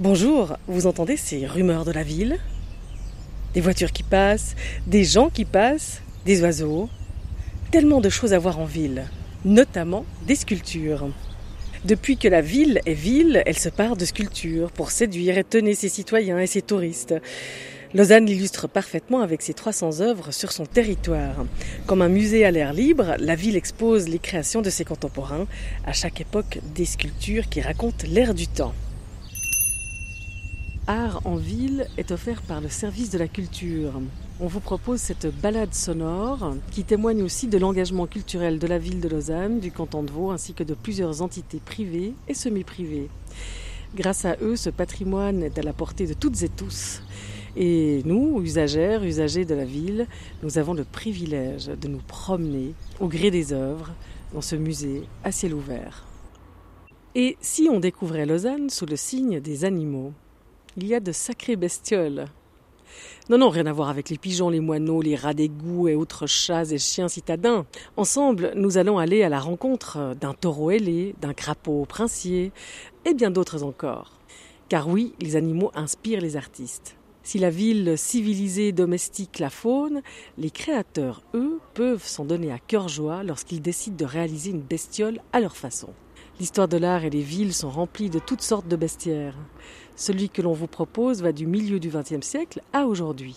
Bonjour, vous entendez ces rumeurs de la ville? Des voitures qui passent, des gens qui passent, des oiseaux. Tellement de choses à voir en ville, notamment des sculptures. Depuis que la ville est ville, elle se part de sculptures pour séduire et tenir ses citoyens et ses touristes. Lausanne l'illustre parfaitement avec ses 300 œuvres sur son territoire. Comme un musée à l'air libre, la ville expose les créations de ses contemporains, à chaque époque des sculptures qui racontent l'ère du temps. Art en ville est offert par le service de la culture. On vous propose cette balade sonore qui témoigne aussi de l'engagement culturel de la ville de Lausanne, du canton de Vaud ainsi que de plusieurs entités privées et semi-privées. Grâce à eux, ce patrimoine est à la portée de toutes et tous. Et nous, usagères, usagers de la ville, nous avons le privilège de nous promener au gré des œuvres dans ce musée à ciel ouvert. Et si on découvrait Lausanne sous le signe des animaux? Il y a de sacrées bestioles. Non, non, rien à voir avec les pigeons, les moineaux, les rats d'égout et autres chats et chiens citadins. Ensemble, nous allons aller à la rencontre d'un taureau ailé, d'un crapaud princier et bien d'autres encore. Car oui, les animaux inspirent les artistes. Si la ville civilisée domestique la faune, les créateurs, eux, peuvent s'en donner à cœur joie lorsqu'ils décident de réaliser une bestiole à leur façon. L'histoire de l'art et les villes sont remplies de toutes sortes de bestiaires. Celui que l'on vous propose va du milieu du XXe siècle à aujourd'hui.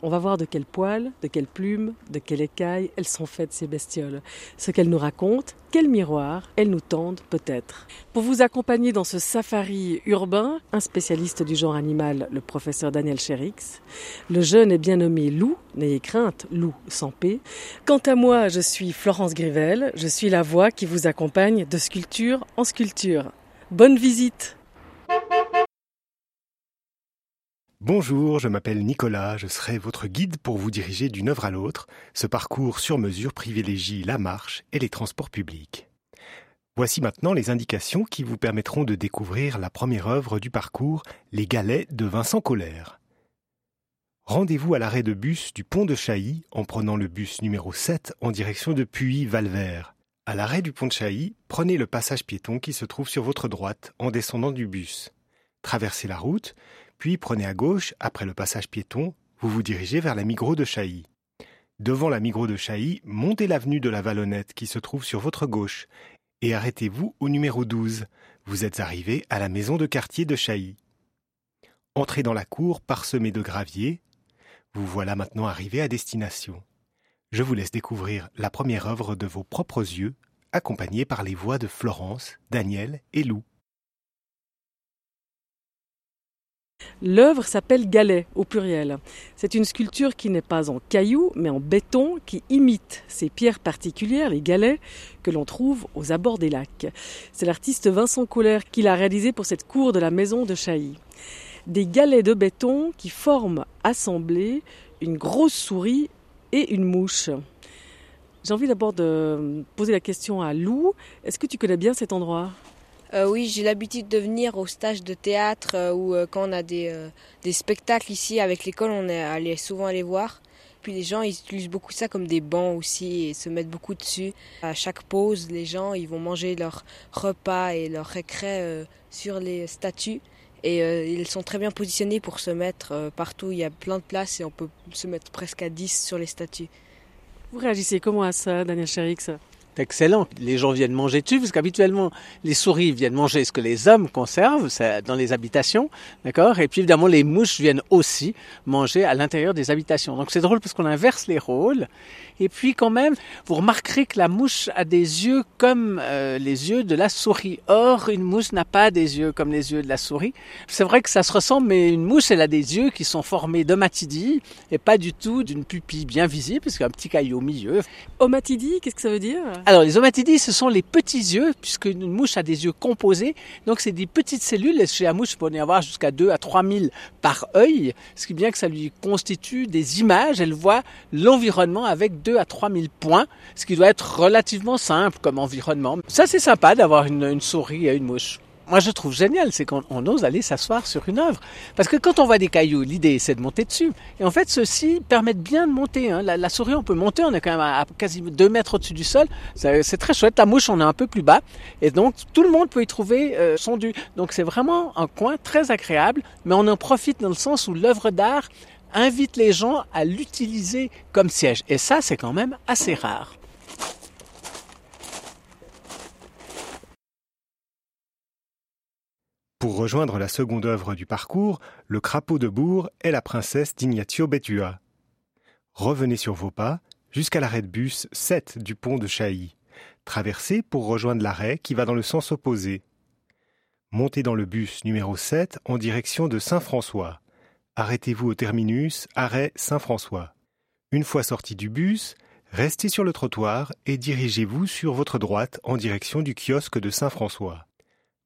On va voir de quel poil, de quelle plume, de quelle écaille elles sont faites ces bestioles, ce qu'elles nous racontent, quel miroir elles nous tendent peut-être. Pour vous accompagner dans ce safari urbain, un spécialiste du genre animal, le professeur Daniel Cherix, le jeune et bien nommé Loup, n'ayez crainte, Loup sans paix. Quant à moi, je suis Florence Grivel, je suis la voix qui vous accompagne de sculpture en sculpture. Bonne visite Bonjour, je m'appelle Nicolas, je serai votre guide pour vous diriger d'une œuvre à l'autre. Ce parcours sur mesure privilégie la marche et les transports publics. Voici maintenant les indications qui vous permettront de découvrir la première œuvre du parcours, Les Galets de Vincent Colère. Rendez-vous à l'arrêt de bus du pont de Chailly en prenant le bus numéro 7 en direction de Puy-Valvert. À l'arrêt du pont de Chailly, prenez le passage piéton qui se trouve sur votre droite en descendant du bus. Traversez la route, puis prenez à gauche, après le passage piéton, vous vous dirigez vers la Migros de Chailly. Devant la Migros de Chailly, montez l'avenue de la Vallonnette qui se trouve sur votre gauche et arrêtez-vous au numéro 12. Vous êtes arrivé à la maison de quartier de Chailly. Entrez dans la cour parsemée de graviers. Vous voilà maintenant arrivé à destination. Je vous laisse découvrir la première œuvre de vos propres yeux, accompagnée par les voix de Florence, Daniel et Lou. L'œuvre s'appelle Galet au pluriel. C'est une sculpture qui n'est pas en cailloux mais en béton qui imite ces pierres particulières, les galets, que l'on trouve aux abords des lacs. C'est l'artiste Vincent Colère qui l'a réalisé pour cette cour de la maison de Chailly. Des galets de béton qui forment assemblés une grosse souris et une mouche. J'ai envie d'abord de poser la question à Lou. Est-ce que tu connais bien cet endroit? Euh, oui, j'ai l'habitude de venir au stage de théâtre euh, ou euh, quand on a des, spectacles ici avec l'école, on est allé souvent aller voir. Puis les gens ils utilisent beaucoup ça comme des bancs aussi et se mettent beaucoup dessus. À chaque pause, les gens ils vont manger leur repas et leur récré sur les statues. Et ils sont très bien positionnés pour se mettre partout. Il y a plein de places et on peut se mettre presque à 10 sur les statues. Vous réagissez comment à ça, Daniel Cherix excellent. Les gens viennent manger dessus, parce qu'habituellement, les souris viennent manger ce que les hommes conservent dans les habitations, d'accord? Et puis évidemment, les mouches viennent aussi manger à l'intérieur des habitations. Donc c'est drôle parce qu'on inverse les rôles. Et puis quand même, vous remarquerez que la mouche a des yeux comme euh, les yeux de la souris. Or, une mouche n'a pas des yeux comme les yeux de la souris. C'est vrai que ça se ressemble, mais une mouche, elle a des yeux qui sont formés d'omatidie et pas du tout d'une pupille bien visible, parce qu'il y a un petit caillou au milieu. Omatidie, qu'est-ce que ça veut dire? Alors, les omatidies, ce sont les petits yeux, puisque une mouche a des yeux composés. Donc, c'est des petites cellules. Chez la mouche, il peut y avoir jusqu'à 2 à 3 000 par œil, ce qui est bien que ça lui constitue des images. Elle voit l'environnement avec 2 à 3 000 points, ce qui doit être relativement simple comme environnement. Ça, c'est sympa d'avoir une, souris et une mouche. Moi je trouve génial, c'est qu'on ose aller s'asseoir sur une œuvre. Parce que quand on voit des cailloux, l'idée c'est de monter dessus. Et en fait, ceux-ci permettent bien de monter. Hein. La, souris, on peut monter, on est quand même à, quasiment 2 mètres au-dessus du sol. C'est très chouette. La mouche, on est un peu plus bas. Et donc, tout le monde peut y trouver euh, son dû. Donc, c'est vraiment un coin très agréable, mais on en profite dans le sens où l'œuvre d'art invite les gens à l'utiliser comme siège. Et ça, c'est quand même assez rare. Pour rejoindre la seconde œuvre du parcours, le crapaud de Bourg est la princesse d'Ignazio Betua. Revenez sur vos pas jusqu'à l'arrêt de bus 7 du pont de Chailly. Traversez pour rejoindre l'arrêt qui va dans le sens opposé. Montez dans le bus numéro 7 en direction de Saint-François. Arrêtez-vous au terminus, arrêt Saint-François. Une fois sorti du bus, restez sur le trottoir et dirigez-vous sur votre droite en direction du kiosque de Saint-François.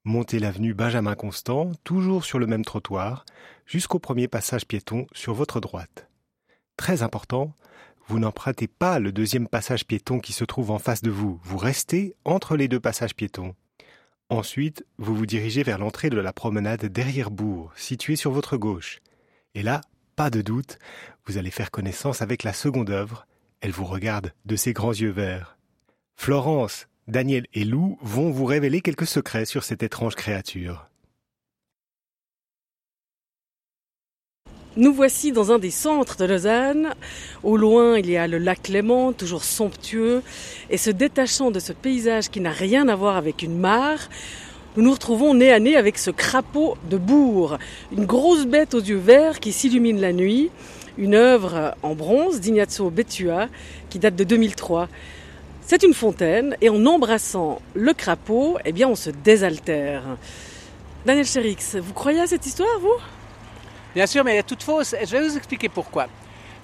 Montez l'avenue Benjamin Constant, toujours sur le même trottoir, jusqu'au premier passage piéton sur votre droite. Très important, vous n'empruntez pas le deuxième passage piéton qui se trouve en face de vous, vous restez entre les deux passages piétons. Ensuite, vous vous dirigez vers l'entrée de la promenade derrière Bourg, située sur votre gauche. Et là, pas de doute, vous allez faire connaissance avec la seconde œuvre. Elle vous regarde de ses grands yeux verts. Florence, Daniel et Lou vont vous révéler quelques secrets sur cette étrange créature. Nous voici dans un des centres de Lausanne. Au loin, il y a le lac Léman, toujours somptueux. Et se détachant de ce paysage qui n'a rien à voir avec une mare, nous nous retrouvons nez à nez avec ce crapaud de bourg, une grosse bête aux yeux verts qui s'illumine la nuit, une œuvre en bronze d'Ignazio Betua qui date de 2003. C'est une fontaine et en embrassant le crapaud, eh bien, on se désaltère. Daniel Chérix, vous croyez à cette histoire, vous? Bien sûr, mais elle est toute fausse. Je vais vous expliquer pourquoi.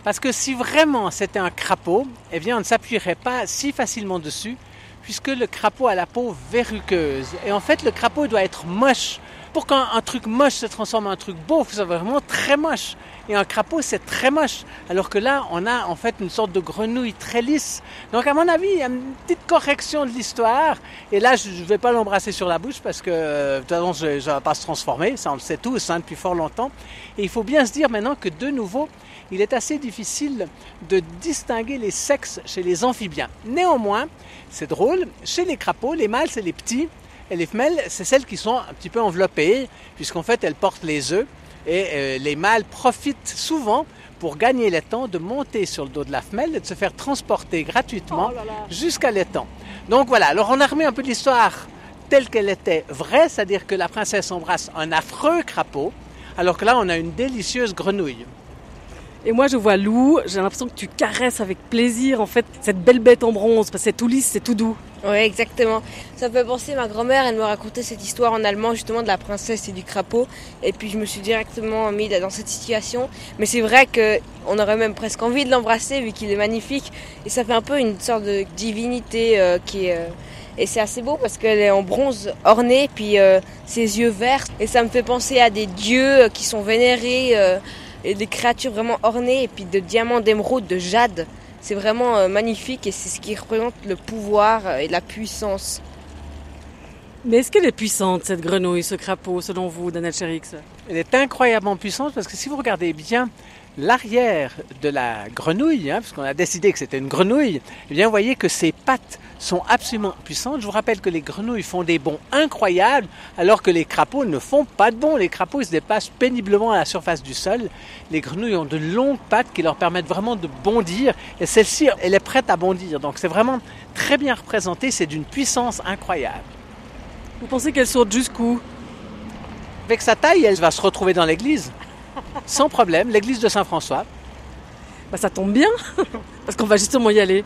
Parce que si vraiment c'était un crapaud, eh bien, on ne s'appuierait pas si facilement dessus, puisque le crapaud a la peau verruqueuse. Et en fait, le crapaud doit être moche. Pour qu'un truc moche se transforme en un truc beau, c'est vraiment très moche. Et un crapaud, c'est très moche. Alors que là, on a en fait une sorte de grenouille très lisse. Donc, à mon avis, il y a une petite correction de l'histoire. Et là, je ne vais pas l'embrasser sur la bouche parce que, euh, de toute façon, je ne vais pas se transformer. Ça, on le sait tous hein, depuis fort longtemps. Et il faut bien se dire maintenant que, de nouveau, il est assez difficile de distinguer les sexes chez les amphibiens. Néanmoins, c'est drôle, chez les crapauds, les mâles, c'est les petits. Et les femelles, c'est celles qui sont un petit peu enveloppées, puisqu'en fait, elles portent les œufs. Et euh, les mâles profitent souvent pour gagner le temps de monter sur le dos de la femelle et de se faire transporter gratuitement oh jusqu'à l'étang. Donc voilà, alors on a remis un peu l'histoire telle qu'elle était vraie, c'est-à-dire que la princesse embrasse un affreux crapaud, alors que là on a une délicieuse grenouille. Et moi, je vois Lou, j'ai l'impression que tu caresses avec plaisir, en fait, cette belle bête en bronze, parce que c'est tout lisse, c'est tout doux. Oui, exactement. Ça me fait penser, ma grand-mère, elle me racontait cette histoire en allemand, justement, de la princesse et du crapaud. Et puis, je me suis directement mis dans cette situation. Mais c'est vrai qu'on aurait même presque envie de l'embrasser, vu qu'il est magnifique. Et ça fait un peu une sorte de divinité euh, qui est... Euh, et c'est assez beau parce qu'elle est en bronze ornée, puis euh, ses yeux verts. Et ça me fait penser à des dieux qui sont vénérés et des créatures vraiment ornées, et puis de diamants, d'émeraude, de jade. C'est vraiment euh, magnifique et c'est ce qui représente le pouvoir euh, et la puissance. Mais est-ce qu'elle est puissante, cette grenouille, ce crapaud, selon vous, Daniel Cherix Elle est incroyablement puissante parce que si vous regardez bien l'arrière de la grenouille, hein, puisqu'on a décidé que c'était une grenouille, eh bien, vous voyez que ses pattes sont absolument puissantes. Je vous rappelle que les grenouilles font des bonds incroyables, alors que les crapauds ne font pas de bonds. Les crapauds se déplacent péniblement à la surface du sol. Les grenouilles ont de longues pattes qui leur permettent vraiment de bondir, et celle-ci, elle est prête à bondir. Donc c'est vraiment très bien représenté, c'est d'une puissance incroyable. Vous pensez qu'elle saute jusqu'où? Avec sa taille, elle va se retrouver dans l'église sans problème, l'église de Saint-François. Bah, ça tombe bien, parce qu'on va justement y aller.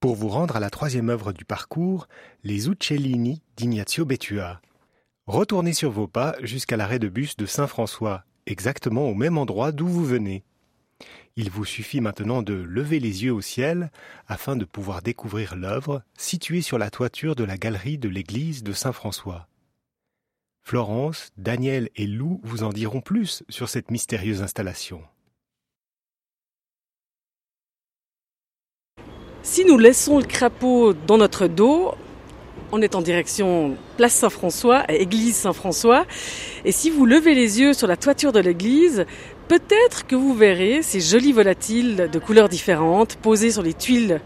Pour vous rendre à la troisième œuvre du parcours, les Uccellini d'Ignazio Betua. Retournez sur vos pas jusqu'à l'arrêt de bus de Saint-François, exactement au même endroit d'où vous venez. Il vous suffit maintenant de lever les yeux au ciel afin de pouvoir découvrir l'œuvre située sur la toiture de la galerie de l'église de Saint-François. Florence, Daniel et Lou vous en diront plus sur cette mystérieuse installation. Si nous laissons le crapaud dans notre dos, on est en direction place Saint-François, église Saint-François. Et si vous levez les yeux sur la toiture de l'église, peut-être que vous verrez ces jolis volatiles de couleurs différentes posés sur les tuiles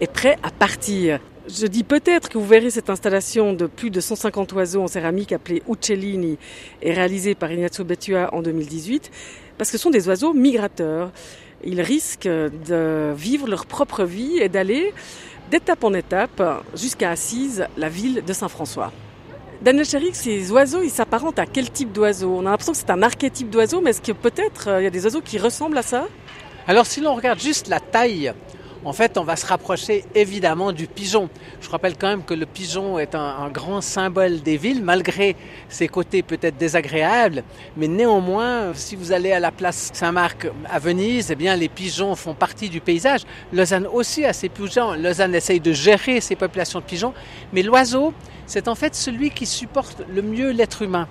et prêts à partir. Je dis peut-être que vous verrez cette installation de plus de 150 oiseaux en céramique appelée Uccellini et réalisée par Ignazio Bettua en 2018, parce que ce sont des oiseaux migrateurs. Ils risquent de vivre leur propre vie et d'aller d'étape en étape jusqu'à Assise, la ville de Saint-François. Daniel Chéric, ces oiseaux, ils s'apparentent à quel type d'oiseau? On a l'impression que c'est un archétype d'oiseau, mais est-ce que peut-être euh, il y a des oiseaux qui ressemblent à ça? Alors si l'on regarde juste la taille en fait, on va se rapprocher évidemment du pigeon. Je rappelle quand même que le pigeon est un, grand symbole des villes, malgré ses côtés peut-être désagréables. Mais néanmoins, si vous allez à la place Saint-Marc à Venise, eh bien, les pigeons font partie du paysage. Lausanne aussi a ses pigeons. Lausanne essaye de gérer ses populations de pigeons. Mais l'oiseau, c'est en fait celui qui supporte le mieux l'être humain.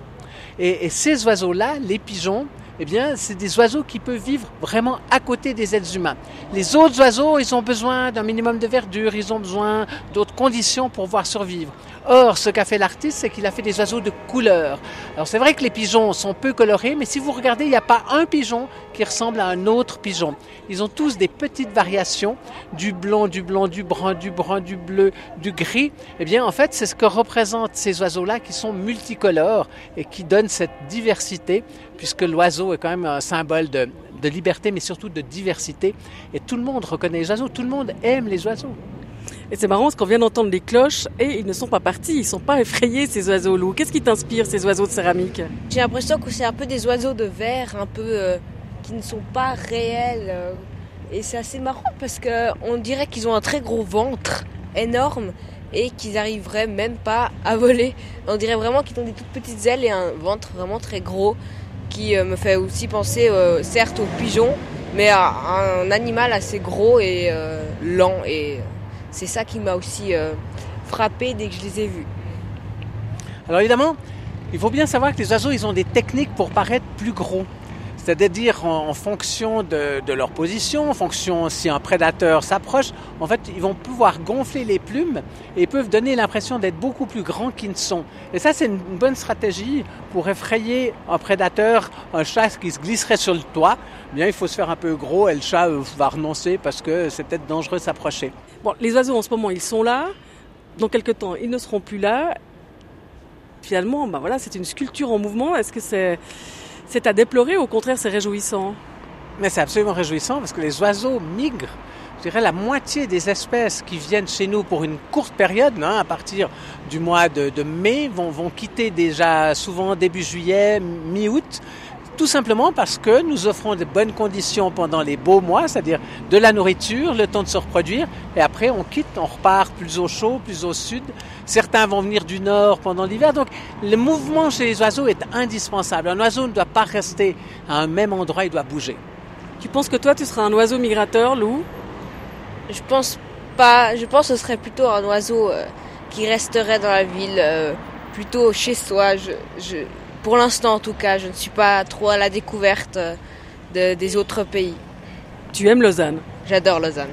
et ces oiseaux-là, les pigeons, eh bien, c'est des oiseaux qui peuvent vivre vraiment à côté des êtres humains. Les autres oiseaux, ils ont besoin d'un minimum de verdure, ils ont besoin d'autres conditions pour pouvoir survivre. Or, ce qu'a fait l'artiste, c'est qu'il a fait des oiseaux de couleur. Alors, c'est vrai que les pigeons sont peu colorés, mais si vous regardez, il n'y a pas un pigeon qui ressemble à un autre pigeon. Ils ont tous des petites variations, du blanc, du blanc, du brun, du brun, du bleu, du gris. Eh bien, en fait, c'est ce que représentent ces oiseaux-là qui sont multicolores et qui donnent cette diversité, puisque l'oiseau est quand même un symbole de liberté, mais surtout de diversité. Et tout le monde reconnaît les oiseaux, tout le monde aime les oiseaux. Et c'est marrant parce qu'on vient d'entendre les cloches et ils ne sont pas partis, ils ne sont pas effrayés ces oiseaux loups. Qu'est-ce qui t'inspire ces oiseaux de céramique? J'ai l'impression que c'est un peu des oiseaux de verre, un peu euh, qui ne sont pas réels. Euh. et c'est assez marrant parce qu'on dirait qu'ils ont un très gros ventre énorme et qu'ils n'arriveraient même pas à voler. On dirait vraiment qu'ils ont des toutes petites ailes et un ventre vraiment très gros qui euh, me fait aussi penser certes aux pigeons mais à un animal assez gros et lent et c'est ça qui m'a aussi euh, frappé dès que je les ai vus. Alors évidemment, il faut bien savoir que les oiseaux, ils ont des techniques pour paraître plus gros. C'est-à-dire en, fonction de, leur position, en fonction si un prédateur s'approche, en fait, ils vont pouvoir gonfler les plumes et peuvent donner l'impression d'être beaucoup plus grands qu'ils ne sont. Et ça, c'est une bonne stratégie pour effrayer un prédateur, un chat qui se glisserait sur le toit. Bien, il faut se faire un peu gros et le chat euh, va renoncer parce que c'est peut-être dangereux s'approcher. Les oiseaux en ce moment, ils sont là. Dans quelques temps, ils ne seront plus là. Finalement, ben voilà, c'est une sculpture en mouvement. Est-ce que c'est à déplorer, au contraire, c'est réjouissant? Mais c'est absolument réjouissant parce que les oiseaux migrent. Je dirais la moitié des espèces qui viennent chez nous pour une courte période, hein, à partir du mois de, mai, vont, vont quitter déjà souvent début juillet, mi-août, tout simplement parce que nous offrons de bonnes conditions pendant les beaux mois, c'est-à-dire de la nourriture, le temps de se reproduire, et après on quitte, on repart plus au chaud, plus au sud. Certains vont venir du nord pendant l'hiver, donc le mouvement chez les oiseaux est indispensable. Un oiseau ne doit pas rester à un même endroit, il doit bouger. Tu penses que toi tu seras un oiseau migrateur, Lou? Je pense pas, je pense que ce serait plutôt un oiseau euh, qui resterait dans la ville, euh, plutôt chez soi. je, pour l'instant, en tout cas, je ne suis pas trop à la découverte des autres pays. Tu aimes Lausanne? J'adore Lausanne.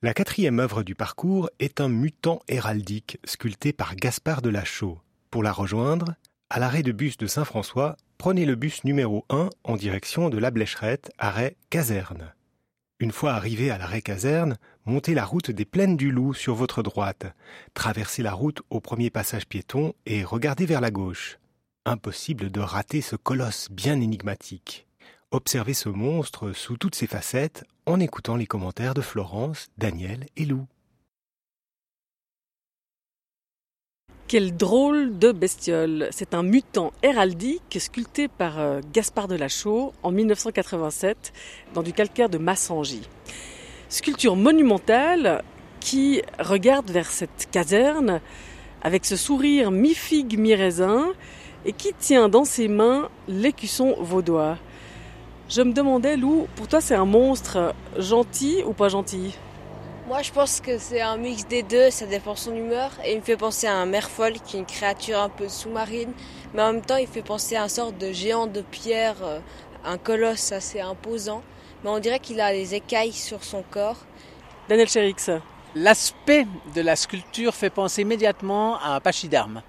La quatrième œuvre du parcours est un mutant héraldique sculpté par Gaspard de Lachaud. Pour la rejoindre, à l'arrêt de bus de Saint-François, prenez le bus numéro 1 en direction de la Blécherette, arrêt Caserne. Une fois arrivé à l'arrêt caserne, montez la route des plaines du Loup sur votre droite, traversez la route au premier passage piéton et regardez vers la gauche. Impossible de rater ce colosse bien énigmatique. Observez ce monstre sous toutes ses facettes en écoutant les commentaires de Florence, Daniel et Lou. Quelle drôle de bestiole C'est un mutant héraldique sculpté par euh, Gaspard de Lachaud en 1987 dans du calcaire de Massangy. Sculpture monumentale qui regarde vers cette caserne avec ce sourire mi-figue mi-raisin et qui tient dans ses mains l'écusson vaudois. Je me demandais, Lou, pour toi c'est un monstre gentil ou pas gentil? Moi, je pense que c'est un mix des deux, ça dépend de son humeur. Et il me fait penser à un merfolk, qui est une créature un peu sous-marine, mais en même temps, il fait penser à un sorte de géant de pierre, euh, un colosse assez imposant, mais on dirait qu'il a des écailles sur son corps. Daniel Chérix. L'aspect de la sculpture fait penser immédiatement à un pachyderme.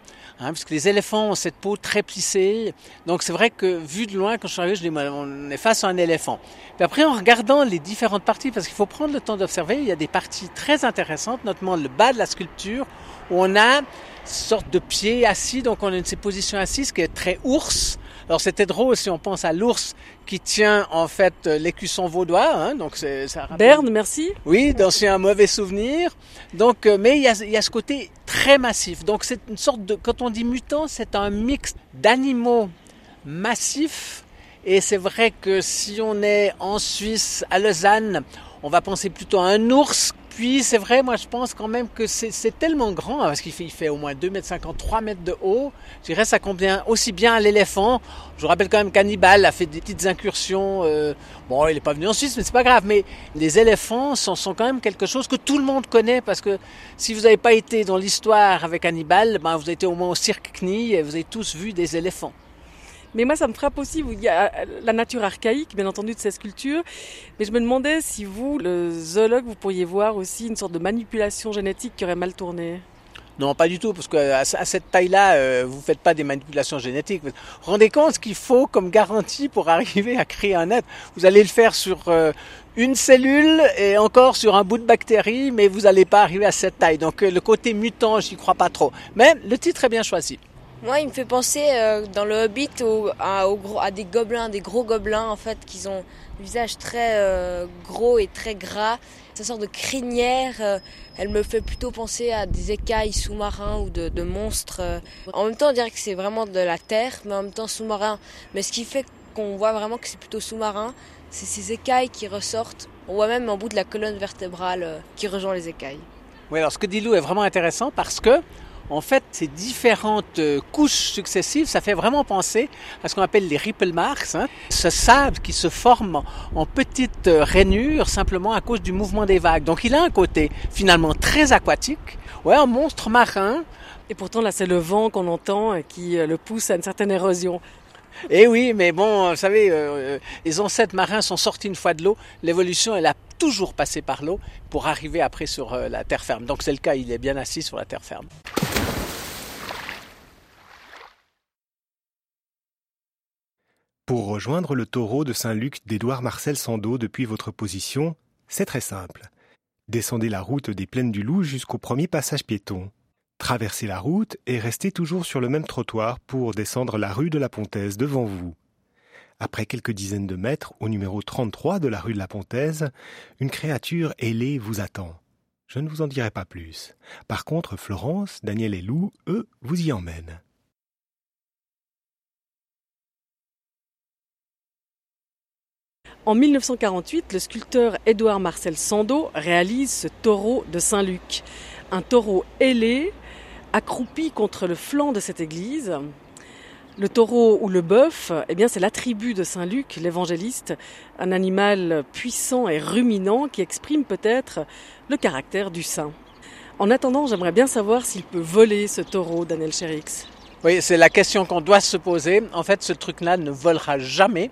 Hein, puisque les éléphants ont cette peau très plissée. Donc c'est vrai que vu de loin, quand je suis arrivé, je dis, on est face à un éléphant. Puis après, en regardant les différentes parties, parce qu'il faut prendre le temps d'observer, il y a des parties très intéressantes, notamment le bas de la sculpture, où on a une sorte de pied assis, donc on a une position assise qui est très ours, alors c'était drôle si on pense à l'ours qui tient en fait l'écusson vaudois. Hein, donc c'est ça Berne, merci. Oui, d'anciens mauvais souvenirs. Donc, euh, mais il y, a, il y a ce côté très massif. Donc c'est une sorte de, quand on dit mutant, c'est un mix d'animaux massifs. Et c'est vrai que si on est en Suisse, à Lausanne, on va penser plutôt à un ours puis c'est vrai, moi je pense quand même que c'est tellement grand, hein, parce qu'il fait, fait au moins 2 mètres 50, 3 mètres de haut. Je dirais ça convient aussi bien à l'éléphant. Je vous rappelle quand même qu'Hannibal a fait des petites incursions. Euh, bon, il n'est pas venu en Suisse, mais c'est pas grave. Mais les éléphants sont, sont, quand même quelque chose que tout le monde connaît, parce que si vous n'avez pas été dans l'histoire avec Hannibal, ben, vous avez été au moins au cirque Knie et vous avez tous vu des éléphants. Mais moi, ça me frappe aussi. Il y a la nature archaïque, bien entendu, de ces sculptures. Mais je me demandais si vous, le zoologue, vous pourriez voir aussi une sorte de manipulation génétique qui aurait mal tourné. Non, pas du tout, parce qu'à cette taille-là, euh, vous faites pas des manipulations génétiques. Vous vous rendez compte ce qu'il faut comme garantie pour arriver à créer un être? Vous allez le faire sur euh, une cellule et encore sur un bout de bactérie, mais vous n'allez pas arriver à cette taille. Donc euh, le côté mutant, j'y crois pas trop. Mais le titre est bien choisi. Moi, il me fait penser euh, dans le Hobbit à, des gobelins, des gros gobelins en fait, qui ont un visage très euh, gros et très gras. Cette sorte de crinière, euh, elle me fait plutôt penser à des écailles sous-marins ou de, de, monstres. En même temps, on dirait que c'est vraiment de la terre, mais en même temps sous-marin. Mais ce qui fait qu'on voit vraiment que c'est plutôt sous-marin, c'est ces écailles qui ressortent. On voit même en bout de la colonne vertébrale qui rejoint les écailles. Oui, alors ce que dit Lou est vraiment intéressant parce que en fait, ces différentes euh, couches successives, ça fait vraiment penser à ce qu'on appelle les ripple marks, hein. ce sable qui se forme en petites euh, rainures simplement à cause du mouvement des vagues. Donc il a un côté finalement très aquatique, ouais, un monstre marin. Et pourtant là, c'est le vent qu'on entend qui euh, le pousse à une certaine érosion. Eh oui, mais bon, vous savez, les ancêtres marins sont sortis une fois de l'eau. L'évolution, elle a toujours passé par l'eau pour arriver après sur la terre ferme. Donc c'est le cas, il est bien assis sur la terre ferme. Pour rejoindre le taureau de Saint-Luc d'Édouard Marcel Sando depuis votre position, c'est très simple. Descendez la route des Plaines du Loup jusqu'au premier passage piéton. Traversez la route et restez toujours sur le même trottoir pour descendre la rue de la Pontaise devant vous. Après quelques dizaines de mètres, au numéro 33 de la rue de la Pontaise, une créature ailée vous attend. Je ne vous en dirai pas plus. Par contre, Florence, Daniel et Lou, eux, vous y emmènent. En 1948, le sculpteur Édouard Marcel Sando réalise ce taureau de Saint-Luc. Un taureau ailé, accroupi contre le flanc de cette église. Le taureau ou le bœuf, eh bien, c'est l'attribut de Saint Luc, l'évangéliste, un animal puissant et ruminant qui exprime peut-être le caractère du saint. En attendant, j'aimerais bien savoir s'il peut voler ce taureau, Daniel Chérix. Oui, c'est la question qu'on doit se poser. En fait, ce truc-là ne volera jamais.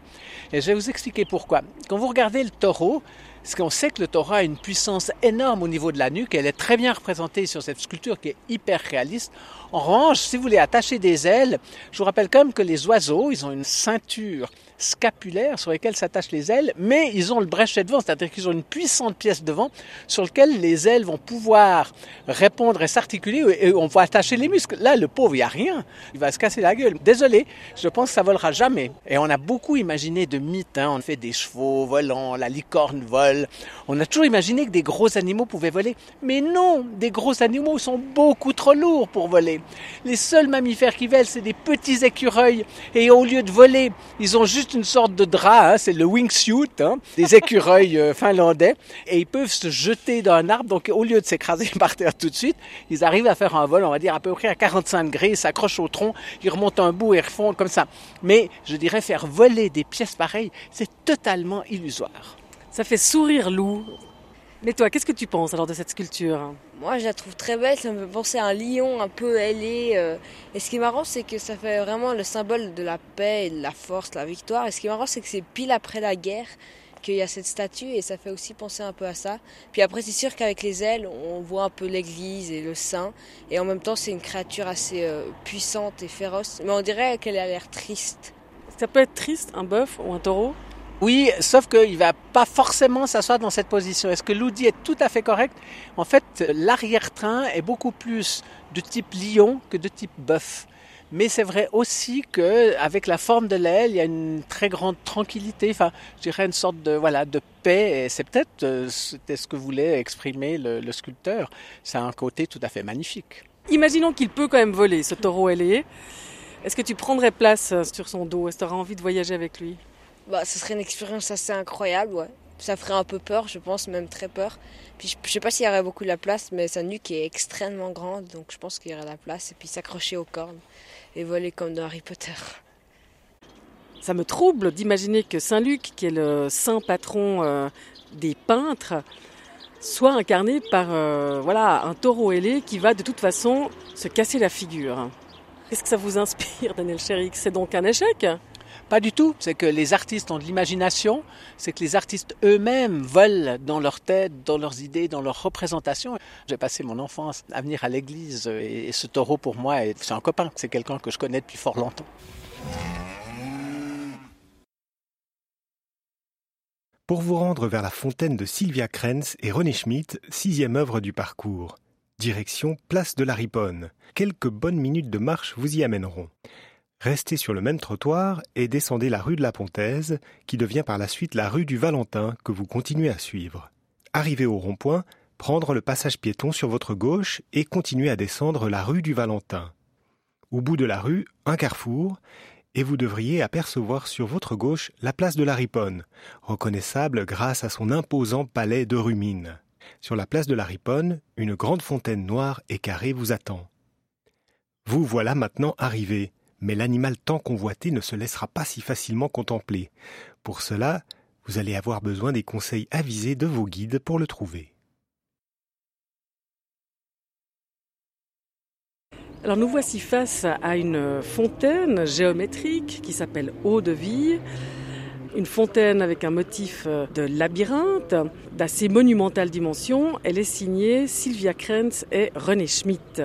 Et je vais vous expliquer pourquoi. Quand vous regardez le taureau, ce qu'on sait que le taureau a une puissance énorme au niveau de la nuque. Elle est très bien représentée sur cette sculpture qui est hyper réaliste. En revanche, si vous voulez attacher des ailes, je vous rappelle quand même que les oiseaux, ils ont une ceinture scapulaire sur lesquelles s'attachent les ailes, mais ils ont le bréchet devant, c'est-à-dire qu'ils ont une puissante pièce devant sur laquelle les ailes vont pouvoir répondre et s'articuler et on va attacher les muscles. Là, le pauvre, il n'y a rien. Il va se casser la gueule. Désolé, je pense que ça volera jamais. Et on a beaucoup imaginé de mythes. Hein. On fait des chevaux volants, la licorne vole. On a toujours imaginé que des gros animaux pouvaient voler. Mais non, des gros animaux sont beaucoup trop lourds pour voler. Les seuls mammifères qui volent, c'est des petits écureuils. Et au lieu de voler, ils ont juste une sorte de drap, hein, c'est le wingsuit hein, des écureuils euh, finlandais, et ils peuvent se jeter d'un arbre. Donc au lieu de s'écraser par terre tout de suite, ils arrivent à faire un vol, on va dire à peu près à 45 degrés, s'accrochent au tronc, ils remontent un bout et refont comme ça. Mais je dirais faire voler des pièces pareilles, c'est totalement illusoire. Ça fait sourire Lou. Mais toi, qu'est-ce que tu penses alors de cette sculpture? Moi, je la trouve très belle. Ça me fait penser à un lion un peu ailé. euh. Et ce qui est marrant, c'est que ça fait vraiment le symbole de la paix, et de la force, de la victoire. Et ce qui est marrant, c'est que c'est pile après la guerre qu'il y a cette statue et ça fait aussi penser un peu à ça. Puis après, c'est sûr qu'avec les ailes, on voit un peu l'église et le saint. Et en même temps, c'est une créature assez euh, puissante et féroce. Mais on dirait qu'elle a l'air triste. Ça peut être triste, un bœuf ou un taureau? Oui, sauf qu'il va pas forcément s'asseoir dans cette position. Est-ce que Lou dit est tout à fait correct? En fait, l'arrière-train est beaucoup plus de type lion que de type bœuf. Mais c'est vrai aussi que avec la forme de l'aile, il y a une très grande tranquillité, enfin, je dirais une sorte de voilà de paix. Et c'est peut-être euh, c'était ce que voulait exprimer le, sculpteur. Ça a un côté tout à fait magnifique. Imaginons qu'il peut quand même voler, ce taureau ailé. Est-ce que tu prendrais place euh, sur son dos? Est-ce que tu aurais envie de voyager avec lui? Bah, ce serait une expérience assez incroyable, ouais. Ça ferait un peu peur, je pense, même très peur. Puis je, je sais pas s'il y aurait beaucoup de la place, mais sa nuque est extrêmement grande, donc je pense qu'il y aurait de la place. Et puis s'accrocher aux cornes et voler comme dans Harry Potter. Ça me trouble d'imaginer que Saint Luc, qui est le saint patron euh, des peintres, soit incarné par euh, voilà un taureau ailé qui va de toute façon se casser la figure. Qu'est-ce que ça vous inspire, Daniel Chéric C'est donc un échec? Pas du tout. C'est que les artistes ont de l'imagination. C'est que les artistes eux-mêmes volent dans leur tête, dans leurs idées, dans leurs représentations. J'ai passé mon enfance à venir à l'église et ce taureau pour moi, c'est un copain. C'est quelqu'un que je connais depuis fort longtemps. Pour vous rendre vers la fontaine de Sylvia Krenz et René Schmitt, sixième œuvre du parcours. Direction Place de la Riponne. Quelques bonnes minutes de marche vous y amèneront. Restez sur le même trottoir et descendez la rue de la Pontaise, qui devient par la suite la rue du Valentin, que vous continuez à suivre. Arrivé au rond-point, prendre le passage piéton sur votre gauche et continuer à descendre la rue du Valentin. Au bout de la rue, un carrefour, et vous devriez apercevoir sur votre gauche la place de la Riponne, reconnaissable grâce à son imposant palais de rumines. Sur la place de la Riponne, une grande fontaine noire et carrée vous attend. Vous voilà maintenant arrivé, mais l'animal tant convoité ne se laissera pas si facilement contempler. Pour cela, vous allez avoir besoin des conseils avisés de vos guides pour le trouver. Alors nous voici face à une fontaine géométrique qui s'appelle Eau de Vie. Une fontaine avec un motif de labyrinthe d'assez monumentale dimension. Elle est signée Sylvia Krenz et René Schmitt.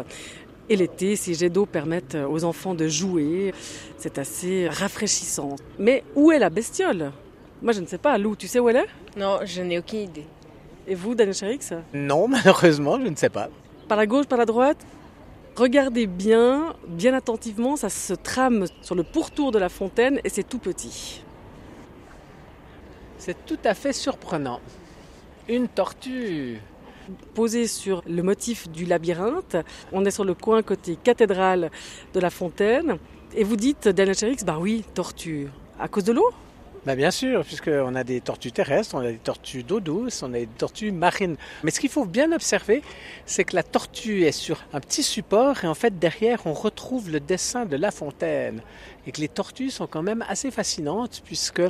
Et l'été, ces jets d'eau permettent aux enfants de jouer. C'est assez rafraîchissant. Mais où est la bestiole? Moi, je ne sais pas. Lou, tu sais où elle est? Non, je n'ai aucune idée. Et vous, Daniel Cherix Non, malheureusement, je ne sais pas. Par la gauche, par la droite? Regardez bien, bien attentivement, ça se trame sur le pourtour de la fontaine et c'est tout petit. C'est tout à fait surprenant. Une tortue posée sur le motif du labyrinthe. On est sur le coin côté cathédrale de la fontaine. Et vous dites, Daniel Cherix, bah oui, tortue. À cause de l'eau? Bah bien sûr, puisqu'on a des tortues terrestres, on a des tortues d'eau douce, on a des tortues marines. Mais ce qu'il faut bien observer, c'est que la tortue est sur un petit support et en fait derrière on retrouve le dessin de la fontaine. Et que les tortues sont quand même assez fascinantes puisque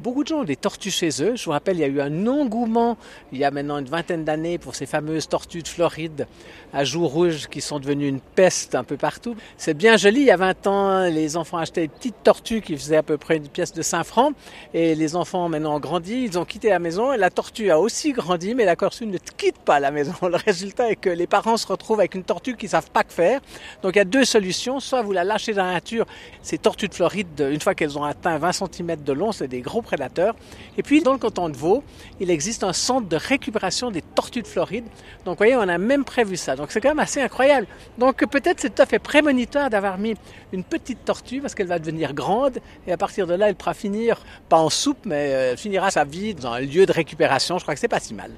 beaucoup de gens ont des tortues chez eux. Je vous rappelle, il y a eu un engouement il y a maintenant une vingtaine d'années pour ces fameuses tortues de Floride à joues rouges qui sont devenues une peste un peu partout. C'est bien joli, il y a 20 ans, les enfants achetaient des petites tortues qui faisaient à peu près une pièce de 5 francs. Et les enfants maintenant ont grandi, ils ont quitté la maison et la tortue a aussi grandi, mais la tortue ne quitte pas la maison. Le résultat est que les parents se retrouvent avec une tortue qui ne savent pas que faire. Donc il y a deux solutions, soit vous la lâchez dans la nature, ces tortues de Floride, une fois qu'elles ont atteint 20 cm de long, c'est des gros prédateurs. Et puis dans le canton de Vaud, il existe un centre de récupération des tortues de Floride. Donc vous voyez, on a même prévu ça. Donc c'est quand même assez incroyable. Donc peut-être c'est tout à fait prémonitoire d'avoir mis une petite tortue parce qu'elle va devenir grande et à partir de là, elle pourra finir, pas en soupe, mais euh, finira sa vie dans un lieu de récupération. Je crois que c'est pas si mal.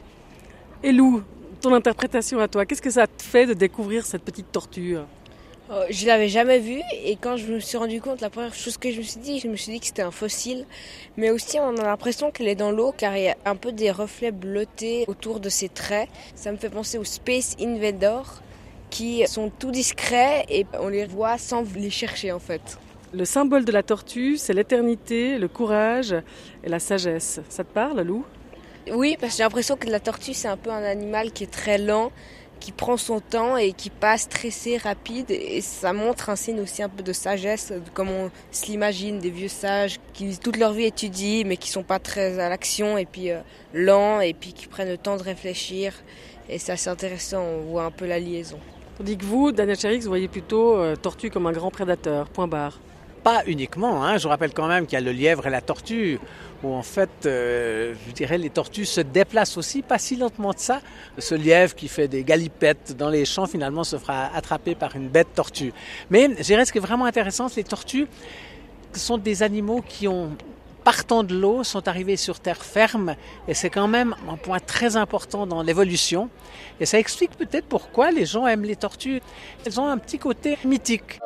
Et Lou, ton interprétation à toi, qu'est-ce que ça te fait de découvrir cette petite tortue? Je l'avais jamais vue et quand je me suis rendu compte, la première chose que je me suis dit, je me suis dit que c'était un fossile. Mais aussi, on a l'impression qu'elle est dans l'eau car il y a un peu des reflets bleutés autour de ses traits. Ça me fait penser aux Space Invaders qui sont tout discrets et on les voit sans les chercher en fait. Le symbole de la tortue, c'est l'éternité, le courage et la sagesse. Ça te parle, Lou? Oui, parce que j'ai l'impression que la tortue, c'est un peu un animal qui est très lent, qui prend son temps et qui passe stressé, rapide. Et ça montre un signe aussi un peu de sagesse, comme on se l'imagine, des vieux sages qui toute leur vie étudient, mais qui sont pas très à l'action, et puis euh, lents, et puis qui prennent le temps de réfléchir. Et c'est assez intéressant, on voit un peu la liaison. Tandis que vous, Daniel Cherix, vous voyez plutôt euh, tortue comme un grand prédateur, point barre. Pas uniquement, hein. je rappelle quand même qu'il y a le lièvre et la tortue, où en fait, euh, je dirais, les tortues se déplacent aussi, pas si lentement de ça. Ce lièvre qui fait des galipettes dans les champs, finalement, se fera attraper par une bête tortue. Mais je dirais, ce qui est vraiment intéressant, c'est les tortues sont des animaux qui ont partant de l'eau, sont arrivés sur terre ferme, et c'est quand même un point très important dans l'évolution. Et ça explique peut-être pourquoi les gens aiment les tortues. Elles ont un petit côté mythique.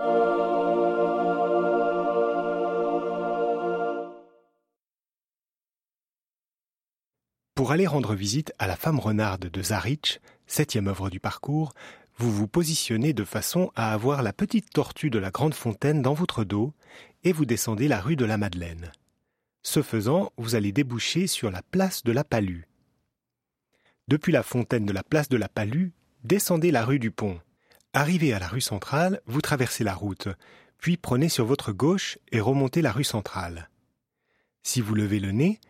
Pour aller rendre visite à la femme renarde de Zarich, septième œuvre du parcours, vous vous positionnez de façon à avoir la petite tortue de la grande fontaine dans votre dos et vous descendez la rue de la Madeleine. Ce faisant, vous allez déboucher sur la place de la Palue. Depuis la fontaine de la place de la Palue, descendez la rue du Pont. Arrivé à la rue centrale, vous traversez la route, puis prenez sur votre gauche et remontez la rue centrale. Si vous levez le nez,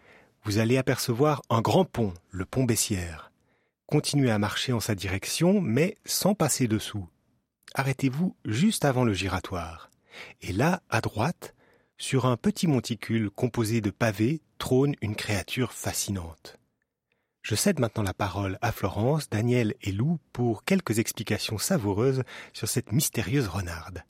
vous allez apercevoir un grand pont, le pont Bessières. Continuez à marcher en sa direction, mais sans passer dessous. Arrêtez-vous juste avant le giratoire. Et là, à droite, sur un petit monticule composé de pavés, trône une créature fascinante. Je cède maintenant la parole à Florence, Daniel et Lou pour quelques explications savoureuses sur cette mystérieuse renarde.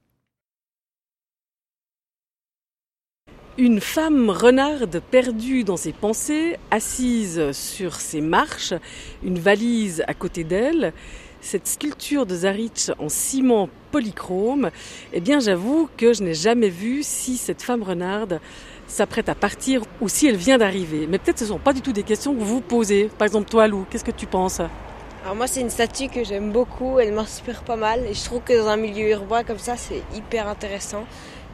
Une femme renarde perdue dans ses pensées, assise sur ses marches, une valise à côté d'elle, cette sculpture de Zarich en ciment polychrome, eh bien j'avoue que je n'ai jamais vu si cette femme renarde s'apprête à partir ou si elle vient d'arriver. Mais peut-être ce ne sont pas du tout des questions que vous vous posez. Par exemple, toi Lou, qu'est-ce que tu penses? Alors moi c'est une statue que j'aime beaucoup, elle m'inspire pas mal et je trouve que dans un milieu urbain comme ça c'est hyper intéressant.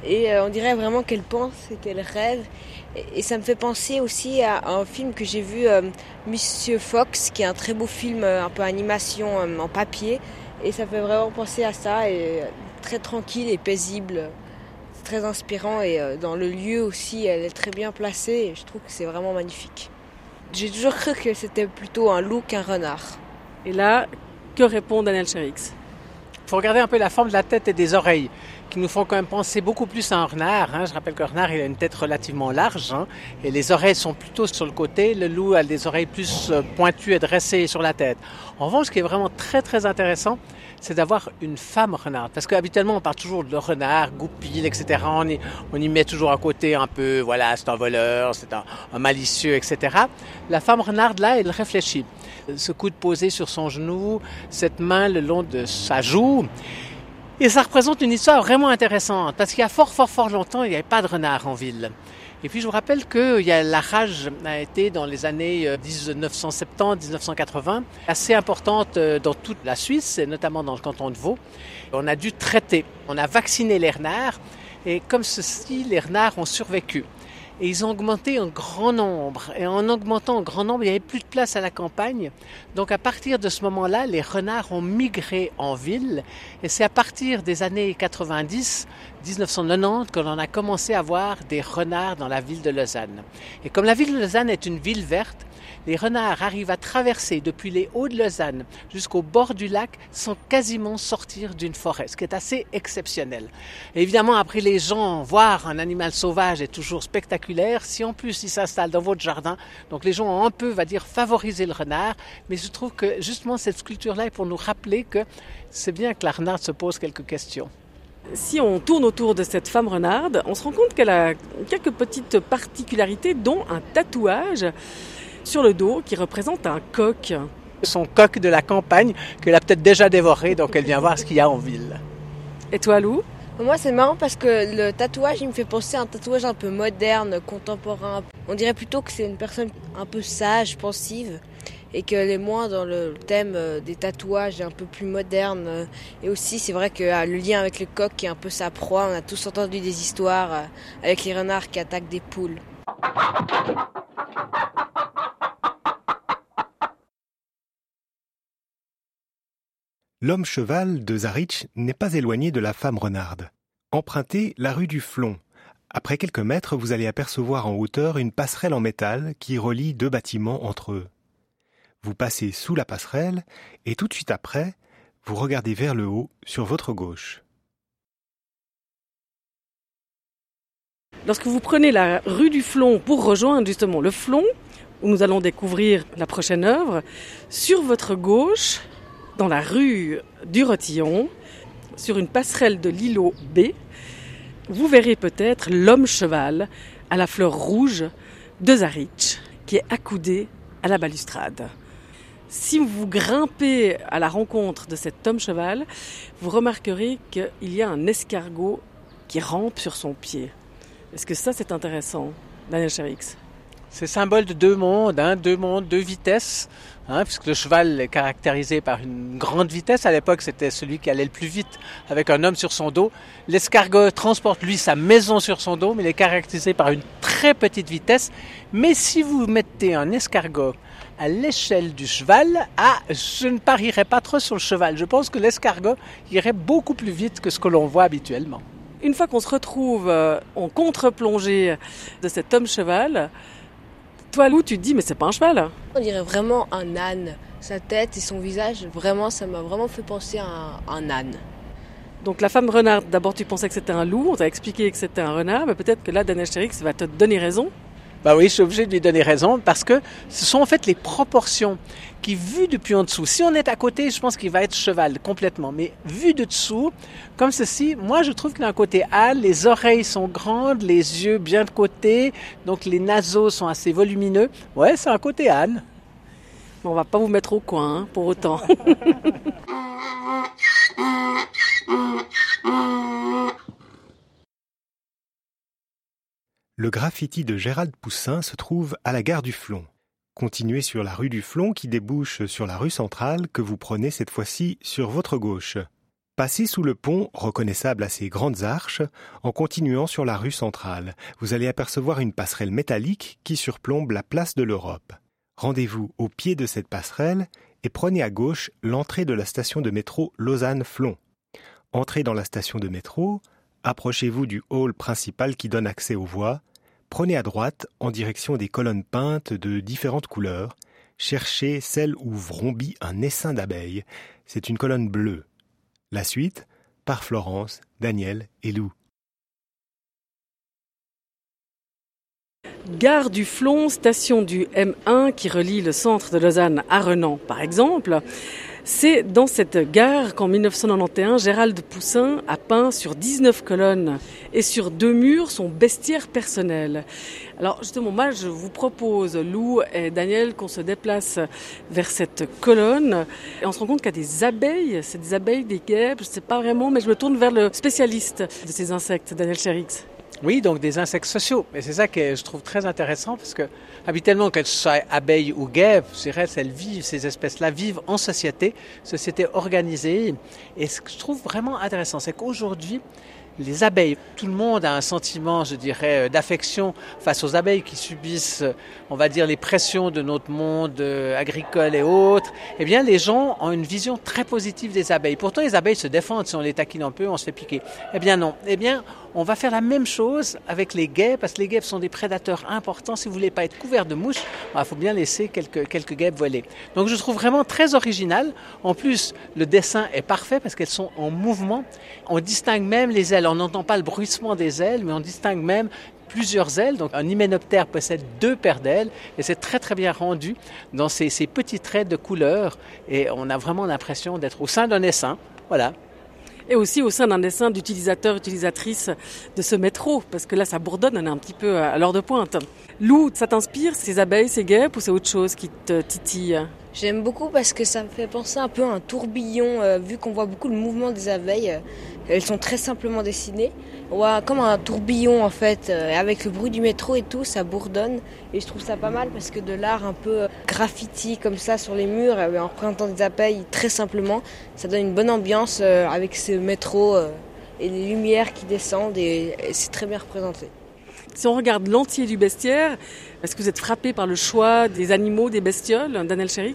Et euh, on dirait vraiment qu'elle pense et qu'elle rêve. Et, ça me fait penser aussi à, un film que j'ai vu, euh, Monsieur Fox, qui est un très beau film, euh, un peu animation en papier. Et ça fait vraiment penser à ça, et très tranquille et paisible. C'est très inspirant et dans le lieu aussi, elle est très bien placée et je trouve que c'est vraiment magnifique. J'ai toujours cru que c'était plutôt un loup qu'un renard. Et là, que répond Daniel Cherix faut regarder un peu la forme de la tête et des oreilles qui nous font quand même penser beaucoup plus à un renard. Hein. Je rappelle que le renard il a une tête relativement large hein, et les oreilles sont plutôt sur le côté. Le loup a des oreilles plus euh, pointues et dressées sur la tête. En revanche, ce qui est vraiment très très intéressant, c'est d'avoir une femme renard. Parce qu'habituellement, on parle toujours de renard, goupil, etc. On y, met toujours à côté un peu, voilà, c'est un voleur, c'est un, un, malicieux, etc. La femme renard, là, elle réfléchit. Ce coude posé sur son genou, cette main le long de sa joue, et ça représente une histoire vraiment intéressante, parce qu'il y a fort, fort, fort longtemps, il n'y avait pas de renard en ville. Et puis je vous rappelle que la rage a été dans les années 1970-1980 euh, assez importante euh, dans toute la Suisse, et notamment dans le canton de Vaud. On a dû traiter, on a vacciné les renards, et comme ceci, les renards ont survécu. Et ils ont augmenté en grand nombre. Et en augmentant en grand nombre, il n'y avait plus de place à la campagne. Donc à partir de ce moment-là, les renards ont migré en ville. Et c'est à partir des années 90, 1990, que l'on a commencé à voir des renards dans la ville de Lausanne. Et comme la ville de Lausanne est une ville verte, les renards arrivent à traverser depuis les hauts de Lausanne jusqu'au bord du lac sans quasiment sortir d'une forêt, ce qui est assez exceptionnel. évidemment, après les gens, voir un animal sauvage est toujours spectaculaire. Si en plus il s'installe dans votre jardin, donc les gens ont un peu, va dire, favorisé le renard, mais je trouve que justement cette sculpture-là est pour nous rappeler que c'est bien que la renarde se pose quelques questions. Si on tourne autour de cette femme renarde, on se rend compte qu'elle a quelques petites particularités, dont un tatouage sur le dos qui représente un coq. Son coq de la campagne qu'elle a peut-être déjà dévoré, donc elle vient voir ce qu'il y a en ville. Et toi, Lou? Moi, c'est marrant parce que le tatouage, il me fait penser à un tatouage un peu moderne, contemporain. On dirait plutôt que c'est une personne un peu sage, pensive, et qu'elle est moins dans le thème euh, des tatouages un peu plus moderne. Et aussi, c'est vrai que le lien avec le coq qui est un peu sa proie, on a tous entendu des histoires euh, avec les renards qui attaquent des poules. L'homme-cheval de Zaritch n'est pas éloigné de la femme renarde. Empruntez la rue du Flon. Après quelques mètres, vous allez apercevoir en hauteur une passerelle en métal qui relie deux bâtiments entre eux. Vous passez sous la passerelle et tout de suite après, vous regardez vers le haut sur votre gauche. Lorsque vous prenez la rue du Flon pour rejoindre justement le Flon, où nous allons découvrir la prochaine œuvre, sur votre gauche, dans la rue du Rotillon, sur une passerelle de l'îlot B, vous verrez peut-être l'homme cheval à la fleur rouge de Zarich, qui est accoudé à la balustrade. Si vous grimpez à la rencontre de cet homme cheval, vous remarquerez qu'il y a un escargot qui rampe sur son pied. Est-ce que ça c'est intéressant, Daniel Cherix C'est symbole de deux mondes, hein, deux mondes, deux vitesses, hein, puisque le cheval est caractérisé par une grande vitesse. À l'époque, c'était celui qui allait le plus vite avec un homme sur son dos. L'escargot transporte lui sa maison sur son dos, mais il est caractérisé par une très petite vitesse. Mais si vous mettez un escargot à l'échelle du cheval, ah, je ne parierais pas trop sur le cheval. Je pense que l'escargot irait beaucoup plus vite que ce que l'on voit habituellement. Une fois qu'on se retrouve euh, en contre-plongée de cet homme cheval, toi Lou, tu te dis mais c'est pas un cheval. On dirait vraiment un âne. Sa tête et son visage, vraiment, ça m'a vraiment fait penser à un, un âne. Donc la femme renard, d'abord tu pensais que c'était un loup, on t'a expliqué que c'était un renard, mais peut-être que là Daniel va te donner raison. Bah oui, je suis obligé de lui donner raison parce que ce sont en fait les proportions qui, vues depuis en dessous, si on est à côté, je pense qu'il va être cheval complètement, mais vu de dessous, comme ceci, moi je trouve qu'il a un côté âne, les oreilles sont grandes, les yeux bien de côté, donc les naseaux sont assez volumineux. Ouais, c'est un côté âne. Bon, on va pas vous mettre au coin hein, pour autant. Le graffiti de Gérald Poussin se trouve à la gare du Flon. Continuez sur la rue du Flon qui débouche sur la rue centrale que vous prenez cette fois-ci sur votre gauche. Passez sous le pont, reconnaissable à ses grandes arches, en continuant sur la rue centrale. Vous allez apercevoir une passerelle métallique qui surplombe la place de l'Europe. Rendez-vous au pied de cette passerelle et prenez à gauche l'entrée de la station de métro Lausanne-Flon. Entrez dans la station de métro, approchez-vous du hall principal qui donne accès aux voies, prenez à droite en direction des colonnes peintes de différentes couleurs, cherchez celle où vrombit un essaim d'abeilles, c'est une colonne bleue. La suite, par Florence, Daniel et Lou. Gare du Flon, station du M1 qui relie le centre de Lausanne à Renan par exemple. C'est dans cette gare qu'en 1991, Gérald Poussin a peint sur 19 colonnes et sur deux murs son bestiaire personnel. Alors justement, moi je vous propose, Lou et Daniel, qu'on se déplace vers cette colonne et on se rend compte qu'il y a des abeilles, c'est des abeilles, des guêpes, je ne sais pas vraiment, mais je me tourne vers le spécialiste de ces insectes, Daniel Cherix. Oui, donc des insectes sociaux. Et c'est ça que je trouve très intéressant parce que habituellement, qu'elles soient abeilles ou guêpes, je dirais, elles vivent, ces espèces-là vivent en société, société organisée. Et ce que je trouve vraiment intéressant, c'est qu'aujourd'hui, les abeilles, tout le monde a un sentiment, je dirais, d'affection face aux abeilles qui subissent, on va dire, les pressions de notre monde euh, agricole et autres. Eh bien, les gens ont une vision très positive des abeilles. Pourtant, les abeilles se défendent. Si on les taquine un peu, on se fait piquer. Eh bien, non. Eh bien, on va faire la même chose avec les guêpes, parce que les guêpes sont des prédateurs importants. Si vous voulez pas être couvert de mouches, il faut bien laisser quelques, quelques guêpes voler. Donc je trouve vraiment très original. En plus, le dessin est parfait parce qu'elles sont en mouvement. On distingue même les ailes. On n'entend pas le bruissement des ailes, mais on distingue même plusieurs ailes. Donc un hyménoptère possède deux paires d'ailes et c'est très très bien rendu dans ces, ces petits traits de couleur. Et on a vraiment l'impression d'être au sein d'un essaim. Voilà, Et aussi au sein d'un dessin d'utilisateur, utilisatrice de ce métro, parce que là ça bourdonne, on est un petit peu à l'heure de pointe. Lou, ça t'inspire ces abeilles, ces guêpes ou c'est autre chose qui te titille? J'aime beaucoup parce que ça me fait penser un peu à un tourbillon, euh, vu qu'on voit beaucoup le mouvement des abeilles. euh, elles sont très simplement dessinées. Voit comme un tourbillon en fait, euh, avec le bruit du métro et tout, ça bourdonne. Et je trouve ça pas mal parce que de l'art un peu euh, graffiti comme ça sur les murs, euh, en représentant des abeilles très simplement, ça donne une bonne ambiance avec ce métro et les lumières qui descendent et, c'est très bien représenté. Si on regarde l'entier du bestiaire, est-ce que vous êtes frappé par le choix des animaux, des bestioles, Daniel Cherix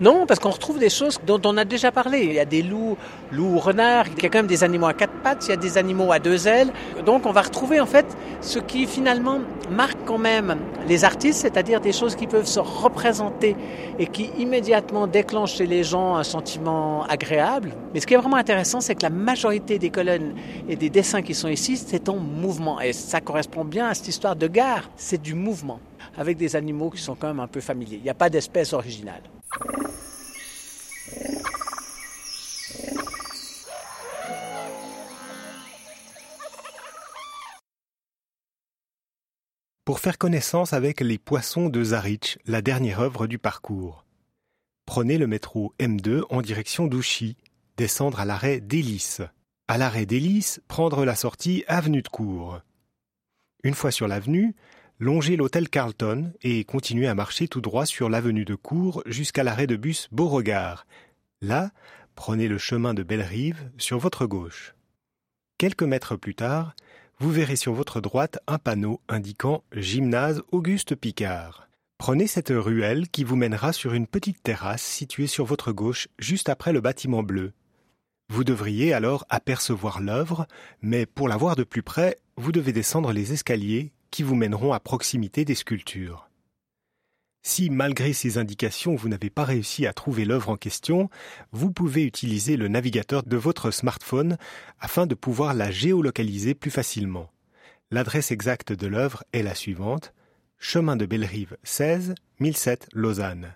Non, parce qu'on retrouve des choses dont on a déjà parlé. Il y a des loups, loups, renards, il y a quand même des animaux à quatre pattes, il y a des animaux à deux ailes. Donc on va retrouver en fait ce qui finalement marque quand même les artistes, c'est-à-dire des choses qui peuvent se représenter et qui immédiatement déclenchent chez les gens un sentiment agréable. Mais ce qui est vraiment intéressant, c'est que la majorité des colonnes et des dessins qui sont ici, c'est en mouvement. Et ça correspond bien à cette histoire de gare. C'est du mouvement avec des animaux qui sont quand même un peu familiers. Il n'y a pas d'espèce originale. Pour faire connaissance avec les poissons de Zarich, la dernière œuvre du parcours. Prenez le métro M2 en direction d'Ouchy, descendre à l'arrêt d'Hélice. À l'arrêt d'Hélice, prendre la sortie avenue de Cour. Une fois sur l'avenue, longez l'hôtel Carlton et continuez à marcher tout droit sur l'avenue de Cour jusqu'à l'arrêt de bus Beauregard. Là, prenez le chemin de Bellerive sur votre gauche. Quelques mètres plus tard, vous verrez sur votre droite un panneau indiquant Gymnase Auguste Picard. Prenez cette ruelle qui vous mènera sur une petite terrasse située sur votre gauche juste après le bâtiment bleu. Vous devriez alors apercevoir l'œuvre, mais pour la voir de plus près, vous devez descendre les escaliers qui vous mèneront à proximité des sculptures. Si, malgré ces indications, vous n'avez pas réussi à trouver l'œuvre en question, vous pouvez utiliser le navigateur de votre smartphone afin de pouvoir la géolocaliser plus facilement. L'adresse exacte de l'œuvre est la suivante Chemin de Bellerive 16, 1007 Lausanne.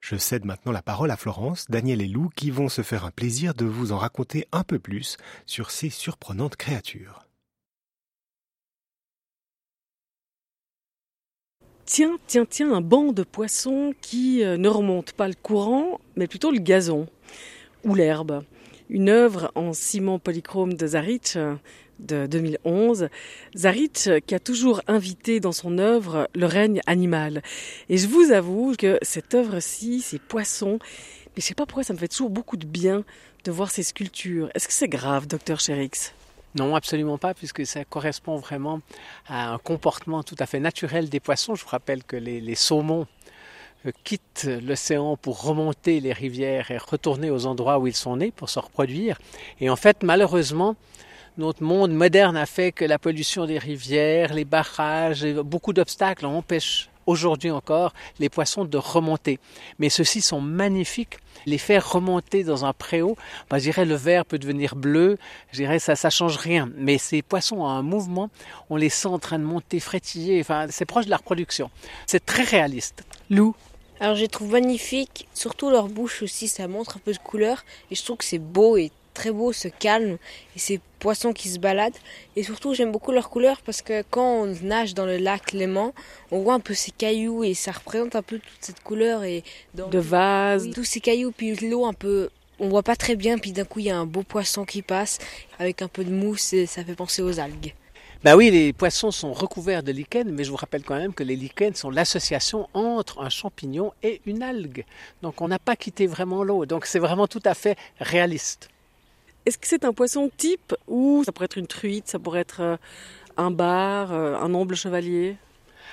Je cède maintenant la parole à Florence, Daniel et Lou qui vont se faire un plaisir de vous en raconter un peu plus sur ces surprenantes créatures. Tiens, tiens, tiens, un banc de poissons qui euh, ne remonte pas le courant, mais plutôt le gazon ou l'herbe. Une œuvre en ciment polychrome de Zaritch euh, de 2011. Zaritch qui a toujours invité dans son œuvre le règne animal. Et je vous avoue que cette œuvre-ci, ces poissons, mais je sais pas pourquoi ça me fait toujours beaucoup de bien de voir ces sculptures. Est-ce que c'est grave, docteur Cherix non, absolument pas, puisque ça correspond vraiment à un comportement tout à fait naturel des poissons. Je vous rappelle que les, saumons euh, quittent l'océan pour remonter les rivières et retourner aux endroits où ils sont nés pour se reproduire. Et en fait, malheureusement, notre monde moderne a fait que la pollution des rivières, les barrages, beaucoup d'obstacles empêchent aujourd'hui encore les poissons de remonter. Mais ceux-ci sont magnifiques. Les faire remonter dans un préau, ben, je dirais le vert peut devenir bleu, je dirais ça ça change rien. Mais ces poissons ont un mouvement, on les sent en train de monter, frétiller, enfin c'est proche de la reproduction. C'est très réaliste. Lou? Alors je les trouve magnifiques, surtout leur bouche aussi, ça montre un peu de couleur et je trouve que c'est beau et très beau, ce calme et ces poissons qui se baladent. Et surtout, j'aime beaucoup leur couleur parce que quand on nage dans le lac Léman, on voit un peu ces cailloux et ça représente un peu toute cette couleur et de vase, tous ces cailloux puis l'eau un peu on voit pas très bien puis d'un coup il y a un beau poisson qui passe avec un peu de mousse et ça fait penser aux algues. Ben oui, les poissons sont recouverts de lichens, mais je vous rappelle quand même que les lichens sont l'association entre un champignon et une algue. Donc on n'a pas quitté vraiment l'eau. Donc c'est vraiment tout à fait réaliste. Est-ce que c'est un poisson type ou ça pourrait être une truite, ça pourrait être euh, un bar, euh, un omble chevalier?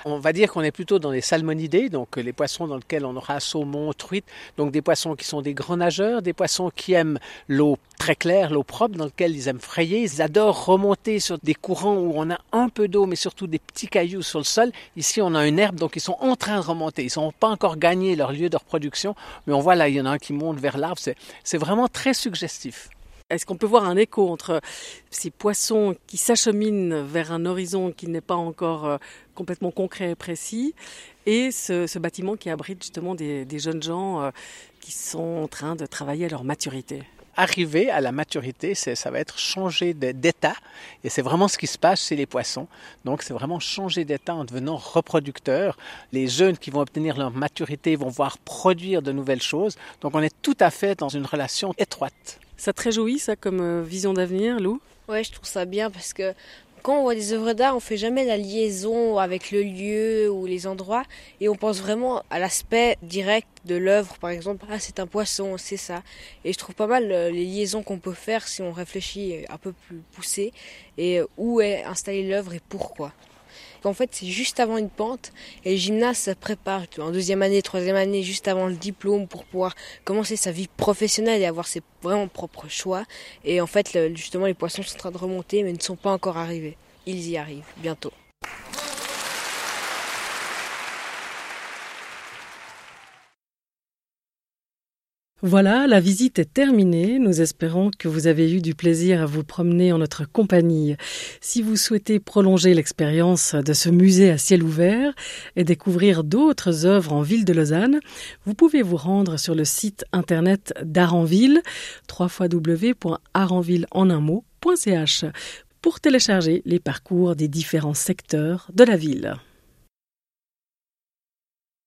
On va dire qu'on est plutôt dans les salmonidés, donc les poissons dans lesquels on aura saumon, truite, donc des poissons qui sont des grands nageurs, des poissons qui aiment l'eau très claire, l'eau propre, dans laquelle ils aiment frayer. Ils adorent remonter sur des courants où on a un peu d'eau, mais surtout des petits cailloux sur le sol. Ici, on a une herbe, donc ils sont en train de remonter. Ils n'ont pas encore gagné leur lieu de reproduction, mais on voit là, il y en a un qui monte vers l'arbre. C'est vraiment très suggestif. Est-ce qu'on peut voir un écho entre ces poissons qui s'acheminent vers un horizon qui n'est pas encore euh, complètement concret et précis et ce, bâtiment qui abrite justement des, jeunes gens euh, qui sont en train de travailler à leur maturité? Arriver à la maturité, ça va être changer d'état. Et c'est vraiment ce qui se passe chez les poissons. Donc, c'est vraiment changer d'état en devenant reproducteur. Les jeunes qui vont obtenir leur maturité vont voir produire de nouvelles choses. Donc, on est tout à fait dans une relation étroite. Ça te réjouit, ça, comme euh, vision d'avenir, Lou? Ouais, je trouve ça bien parce que quand on voit des œuvres d'art, on fait jamais la liaison avec le lieu ou les endroits et on pense vraiment à l'aspect direct de l'œuvre. Par exemple, ah, c'est un poisson, c'est ça. Et je trouve pas mal euh, les liaisons qu'on peut faire si on réfléchit un peu plus poussé et où est installée l'œuvre et pourquoi. En fait, c'est juste avant une pente et le gymnase se prépare en deuxième année, troisième année, juste avant le diplôme pour pouvoir commencer sa vie professionnelle et avoir ses propres choix. Et en fait, justement, les poissons sont en train de remonter mais ne sont pas encore arrivés. Ils y arrivent bientôt. Voilà, la visite est terminée. Nous espérons que vous avez eu du plaisir à vous promener en notre compagnie. Si vous souhaitez prolonger l'expérience de ce musée à ciel ouvert et découvrir d'autres œuvres en ville de Lausanne, vous pouvez vous rendre sur le site internet d'Aranville, www.aranville pour télécharger les parcours des différents secteurs de la ville.